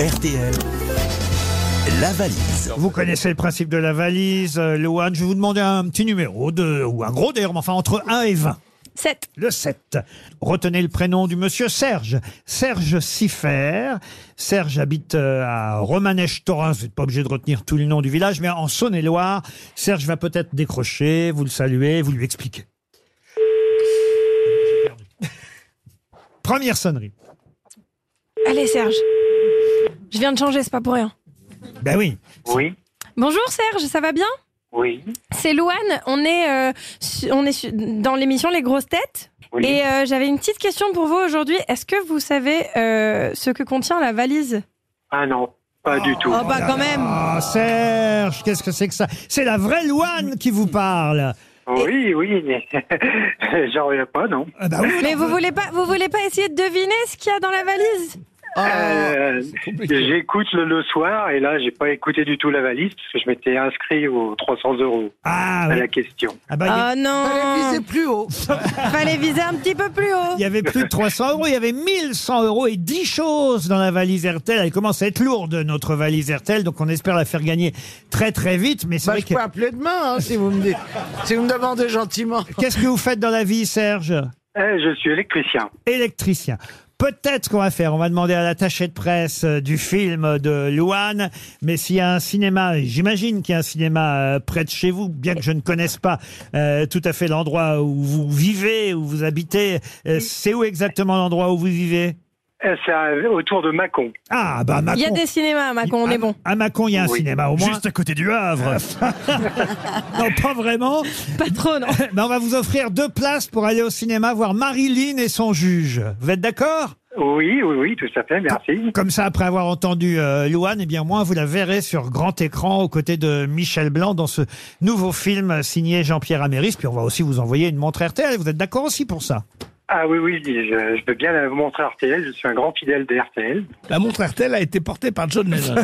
RTL, la valise. Vous connaissez le principe de la valise, euh, Loane. Je vais vous demander un petit numéro, de, ou un gros d'ailleurs, mais enfin entre 1 et 20. 7. Le 7. Retenez le prénom du monsieur Serge. Serge Siffer. Serge habite euh, à Romanèche-Torin. Vous n'êtes pas obligé de retenir tout le nom du village, mais en Saône-et-Loire. Serge va peut-être décrocher, vous le saluez, vous lui expliquez. J'ai perdu. Première sonnerie. Allez Serge. Je viens de changer, c'est pas pour rien. Ben oui. Oui, Bonjour Serge, ça va bien? Oui, C'est Louane, on est, euh, su- on est su- dans l'émission Les Grosses Têtes. oui. Et euh, j'avais une petite question pour vous aujourd'hui. Est-ce que vous savez euh, ce que contient la valise? Ah non, pas du tout. Oh bah quand même Ah, Serge, qu'est-ce que c'est que ça? C'est la vraie Loane qui vous parle. Oui, oui, mais j'en reviens pas, non. Ah bah oui. Mais vous voulez pas, vous voulez pas essayer de deviner ce qu'il y a dans la valise? Euh, J'écoute le, le soir et là, j'ai pas écouté du tout la valise parce que je m'étais inscrit aux 300 euros Ah, à oui. la question. Ah bah, il Ah non plus haut. Fallait viser un petit peu plus haut Il y avait plus de 300 euros, il y avait 1100 euros et 10 choses dans la valise RTL. Elle commence à être lourde, notre valise RTL, donc on espère la faire gagner très très vite. Mais c'est Bah, vrai je que... peux appeler demain hein, si vous me dites, si vous me demandez gentiment. Qu'est-ce que vous faites dans la vie, Serge? Eh, je suis électricien. Électricien. Peut-être qu'on va faire, on va demander à l'attaché de presse euh, du film de Louane, mais s'il y a un cinéma, et j'imagine qu'il y a un cinéma euh, près de chez vous, bien que je ne connaisse pas euh, tout à fait l'endroit où vous vivez, où vous habitez, euh, c'est où exactement l'endroit où vous vivez? C'est à- autour de Mâcon. Ah, bah Macon. Il y a des cinémas à Macon, on est bon. À Macon, il y a un Oui. cinéma au moins. Juste à côté du Havre. Non, pas vraiment. Pas trop, non Mais on va vous offrir deux places pour aller au cinéma voir Marilyn et son juge. Vous êtes d'accord? Oui, oui, oui, tout à fait, merci. Comme ça, après avoir entendu euh, Louane, eh bien, au moins, vous la verrez sur grand écran aux côtés de Michel Blanc dans ce nouveau film signé Jean-Pierre Améris. Puis on va aussi vous envoyer une montre RTL. Vous êtes d'accord aussi pour ça? Ah oui, oui, je, je veux bien la montrer RTL. Je suis un grand fidèle de RTL. La montre RTL a été portée par John Lennon.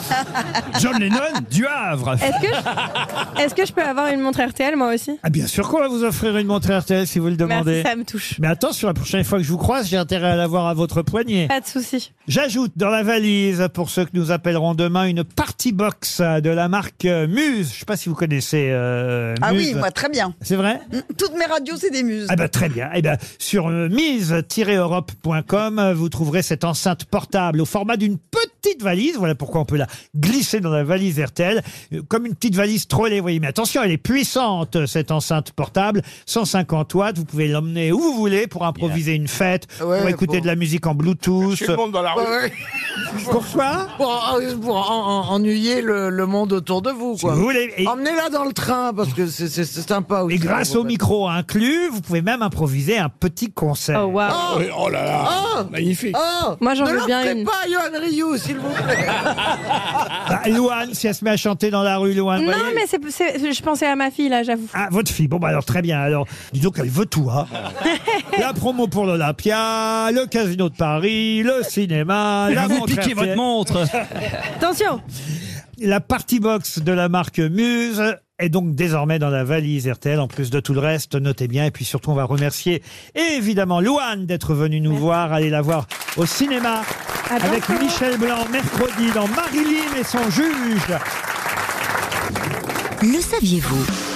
John Lennon du Havre. Est-ce que, je... Est-ce que je peux avoir une montre RTL moi aussi? Ah, bien sûr qu'on va vous offrir une montre RTL si vous le demandez. Merci, ça me touche. Mais attention, la prochaine fois que je vous croise, j'ai intérêt à l'avoir à votre poignet. Pas de souci. J'ajoute dans la valise, pour ceux que nous appellerons demain, une party box de la marque euh, Muse. Je sais pas si vous connaissez euh, Ah oui, moi très bien. C'est vrai? Mm, Toutes mes radios, c'est des muses. Ah ben très bien. Eh ben sur euh, mise-europe.com, vous trouverez cette enceinte portable au format d'une petite valise. Voilà pourquoi on peut la glisser dans la valise RTL, euh, comme une petite valise trolley. Vous voyez, mais attention, elle est puissante cette enceinte portable, 150 watts. Vous pouvez l'emmener où vous voulez pour improviser une fête, Ouais, pour écouter bon. de la musique en Bluetooth. Tout le monde dans la rue. Pourquoi Pour, euh, pour en- en- ennuyer le, le monde autour de vous, Si quoi. vous voulez. Et- Emmenez-la dans le train parce que c'est c'est- c'est sympa aussi. Et grâce au micro inclus, vous pouvez même improviser un petit concert. Oh. Oh, Oui, Oh là là. oh, Magnifique. oh, Moi, j'en ne veux leur bien faites une. pas, Johan Rioux, s'il vous plaît. Bah, Louane, si elle se met à chanter dans la rue, Louane. Non, voyez mais c'est, c'est- je pensais à ma fille là, j'avoue. Ah, votre fille. Bon, bah alors très bien. Alors, dis donc, elle veut tout. Hein. la promo pour l'Olympia, le Casino de Paris, le cinéma, la vous montre piquez RTL. votre montre. Attention La party box de la marque Muse est donc désormais dans la valise RTL, en plus de tout le reste. Notez bien. Et puis surtout, on va remercier évidemment Louane d'être venue nous voir. Allez la voir au cinéma À avec bientôt. Michel Blanc mercredi dans Marilyn et son juge. Le saviez-vous?